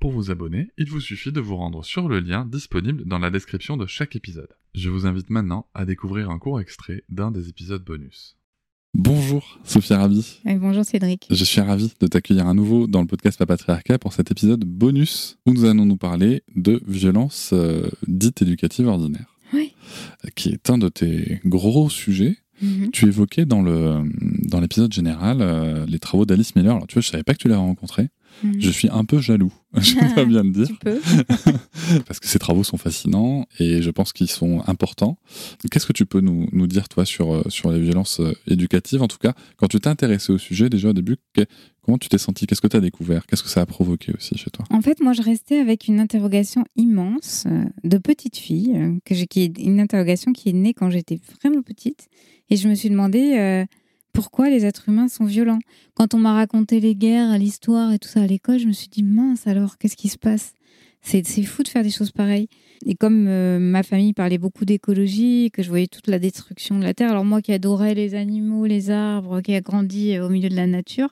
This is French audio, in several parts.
Pour vous abonner, il vous suffit de vous rendre sur le lien disponible dans la description de chaque épisode. Je vous invite maintenant à découvrir un court extrait d'un des épisodes bonus. Bonjour Sophia Rabi. Oui, bonjour Cédric. Je suis ravi de t'accueillir à nouveau dans le podcast Papatriarcat pour cet épisode bonus où nous allons nous parler de violence euh, dite éducative ordinaire. Oui. Qui est un de tes gros sujets. Mhm. Tu évoquais dans le dans l'épisode général euh, les travaux d'Alice Miller. Alors tu vois, je savais pas que tu l'avais rencontré. Mhm. Je suis un peu jaloux, je dois bien le dire, parce que ces travaux sont fascinants et je pense qu'ils sont importants. Qu'est-ce que tu peux nous, nous dire, toi, sur, euh, sur les violences euh, éducatives? En tout cas, quand tu t'es intéressé au sujet, déjà au début, comment tu t'es senti Qu'est-ce que tu as découvert? Qu'est-ce que ça a provoqué aussi chez toi? En fait, moi, je restais avec une interrogation immense euh, de petite fille, que j'ai, une interrogation qui est née quand j'étais vraiment petite. Et je me suis demandé euh, pourquoi les êtres humains sont violents. Quand on m'a raconté les guerres, l'histoire et tout ça à l'école, je me suis dit mince alors, qu'est-ce qui se passe? C'est, fou de faire des choses pareilles. Et comme euh, ma famille parlait beaucoup d'écologie, que je voyais toute la destruction de la Terre, alors moi qui adorais les animaux, les arbres, qui a grandi euh, au milieu de la nature,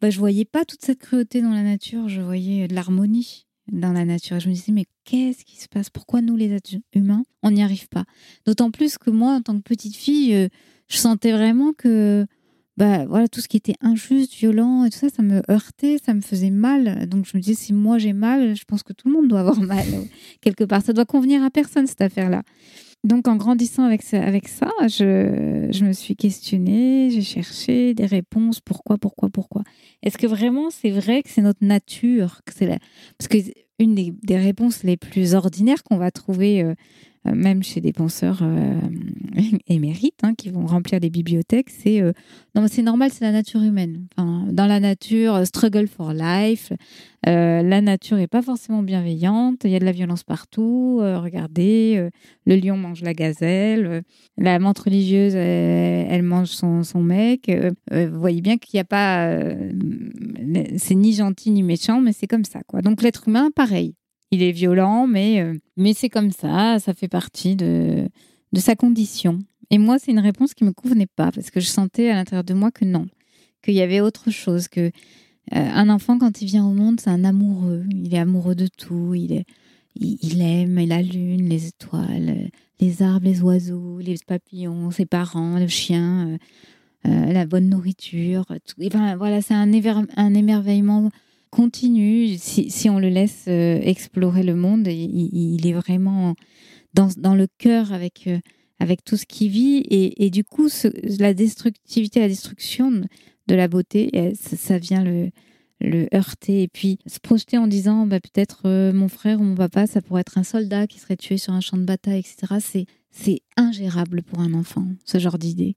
bah, je voyais pas toute cette cruauté dans la nature, je voyais de l'harmonie dans la nature. Et je me disais, mais qu'est-ce qui se passe? Pourquoi nous, les êtres humains, on n'y arrive pas? D'autant plus que moi, en tant que petite fille, euh, je sentais vraiment que bah, voilà, tout ce qui était injuste, violent et tout ça, ça me heurtait, ça me faisait mal. Donc je me disais, si moi j'ai mal, je pense que tout le monde doit avoir mal quelque part. Ça doit convenir à personne, cette affaire-là. Donc en grandissant avec ça, je, me suis questionnée, j'ai cherché des réponses. Pourquoi, pourquoi, pourquoi? Est-ce que vraiment c'est vrai que c'est notre nature. Parce que une des, réponses les plus ordinaires qu'on va trouver, euh, même chez des penseurs euh, émérites, hein, qui vont remplir des bibliothèques, c'est euh, c'est normal, c'est la nature humaine. Dans la nature, euh, struggle for life, euh, la nature n'est pas forcément bienveillante, il y a de la violence partout. euh, regardez, euh, le lion mange la gazelle, euh, la menthe religieuse, euh, elle mange son, son mec. euh, euh, vous voyez bien qu'il n'y a pas. euh, c'est ni gentil ni méchant, mais c'est comme ça. quoi. Donc l'être humain, pareil. Il est violent, mais, euh, mais c'est comme ça, ça fait partie de, de sa condition. Et moi, c'est une réponse qui me convenait pas, parce que je sentais à l'intérieur de moi que non, qu'il y avait autre chose, que euh, un enfant, quand il vient au monde, c'est un amoureux. Il est amoureux de tout, il, est, il, aime la lune, les étoiles, les arbres, les oiseaux, les papillons, ses parents, le chien, euh, la bonne nourriture. Ben, voilà, c'est un émerveillement continu. Si, on le laisse euh, explorer le monde, il, est vraiment dans, le cœur avec, euh, tout ce qu'il vit. Et, du coup, la destructivité, la destruction de, la beauté, euh, ça, vient le, heurter. Et puis se projeter en disant bah, peut-être mon frère ou mon papa, ça pourrait être un soldat qui serait tué sur un champ de bataille, etc. C'est ingérable pour un enfant, ce genre d'idée.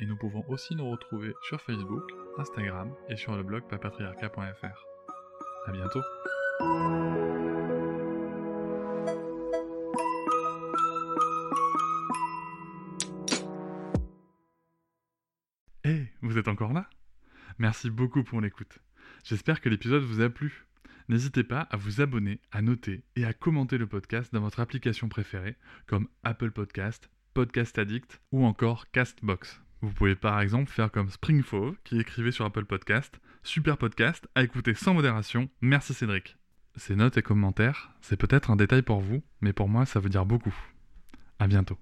et nous pouvons aussi nous retrouver sur Facebook, Instagram et sur le blog papatriarca.fr. À bientôt. Hé, vous êtes encore là? Merci beaucoup pour l'écoute. J'espère que l'épisode vous a plu. N'hésitez pas à vous abonner, à noter et à commenter le podcast dans votre application préférée, comme Apple Podcast, Podcast Addict ou encore Castbox. Vous pouvez par exemple faire comme Springfove qui écrivait sur Apple Podcast Super podcast à écouter sans modération. Merci Cédric. Ces notes et commentaires, c'est peut-être un détail pour vous, mais pour moi ça veut dire beaucoup. À bientôt.